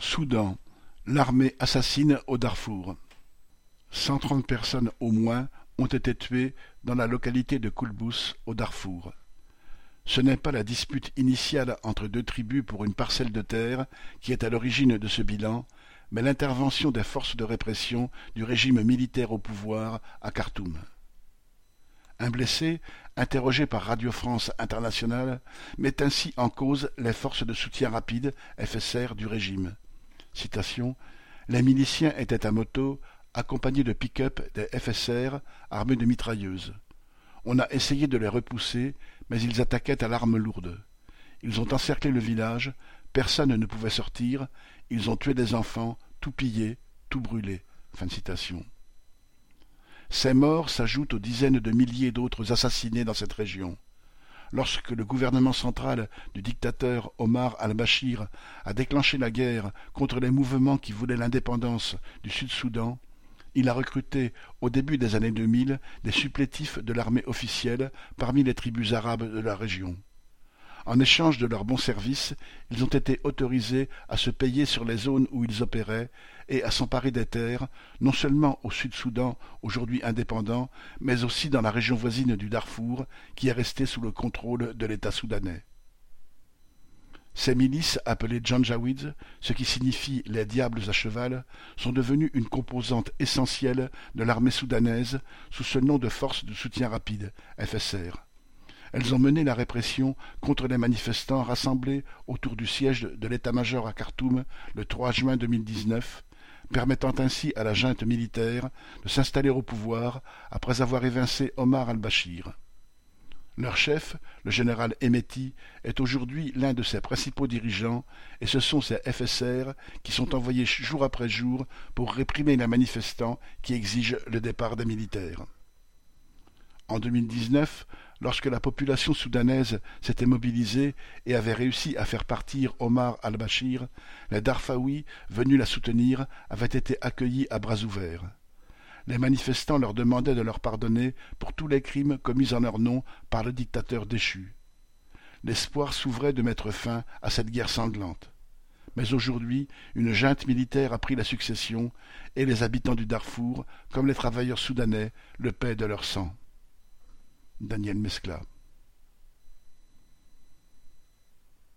Soudan, l'armée assassine au Darfour. Cent trente personnes au moins ont été tuées dans la localité de Koulbous au Darfour. Ce n'est pas la dispute initiale entre deux tribus pour une parcelle de terre qui est à l'origine de ce bilan, mais l'intervention des forces de répression du régime militaire au pouvoir à Khartoum. Un blessé, interrogé par Radio France Internationale, met ainsi en cause les forces de soutien rapide FSR du régime. Les miliciens étaient à moto, accompagnés de pick-up des FSR armés de mitrailleuses. On a essayé de les repousser, mais ils attaquaient à l'arme lourde. Ils ont encerclé le village, personne ne pouvait sortir, ils ont tué des enfants, tout pillé, tout brûlé. Ces morts s'ajoutent aux dizaines de milliers d'autres assassinés dans cette région. Lorsque le gouvernement central du dictateur Omar al-Bashir a déclenché la guerre contre les mouvements qui voulaient l'indépendance du Sud-Soudan, il a recruté au début des années 2000 des supplétifs de l'armée officielle parmi les tribus arabes de la région. En échange de leurs bons services, ils ont été autorisés à se payer sur les zones où ils opéraient et à s'emparer des terres, non seulement au Sud-Soudan, aujourd'hui indépendant, mais aussi dans la région voisine du Darfour, qui est restée sous le contrôle de l'État soudanais. Ces milices, appelées Janjaweeds, ce qui signifie les diables à cheval, sont devenues une composante essentielle de l'armée soudanaise sous ce nom de force de soutien rapide, FSR. Elles ont mené la répression contre les manifestants rassemblés autour du siège de l'état-major à Khartoum le 3 juin 2019, permettant ainsi à la junte militaire de s'installer au pouvoir après avoir évincé Omar al-Bashir. Leur chef, le général Emeti, est aujourd'hui l'un de ses principaux dirigeants et ce sont ces FSR qui sont envoyés jour après jour pour réprimer les manifestants qui exigent le départ des militaires. En 2019, lorsque la population soudanaise s'était mobilisée et avait réussi à faire partir Omar al-Bashir, les Darfaouis venus la soutenir avaient été accueillis à bras ouverts. Les manifestants leur demandaient de leur pardonner pour tous les crimes commis en leur nom par le dictateur déchu. L'espoir s'ouvrait de mettre fin à cette guerre sanglante. Mais aujourd'hui, une junte militaire a pris la succession, et les habitants du Darfour, comme les travailleurs soudanais, le paient de leur sang. Daniel Mescla.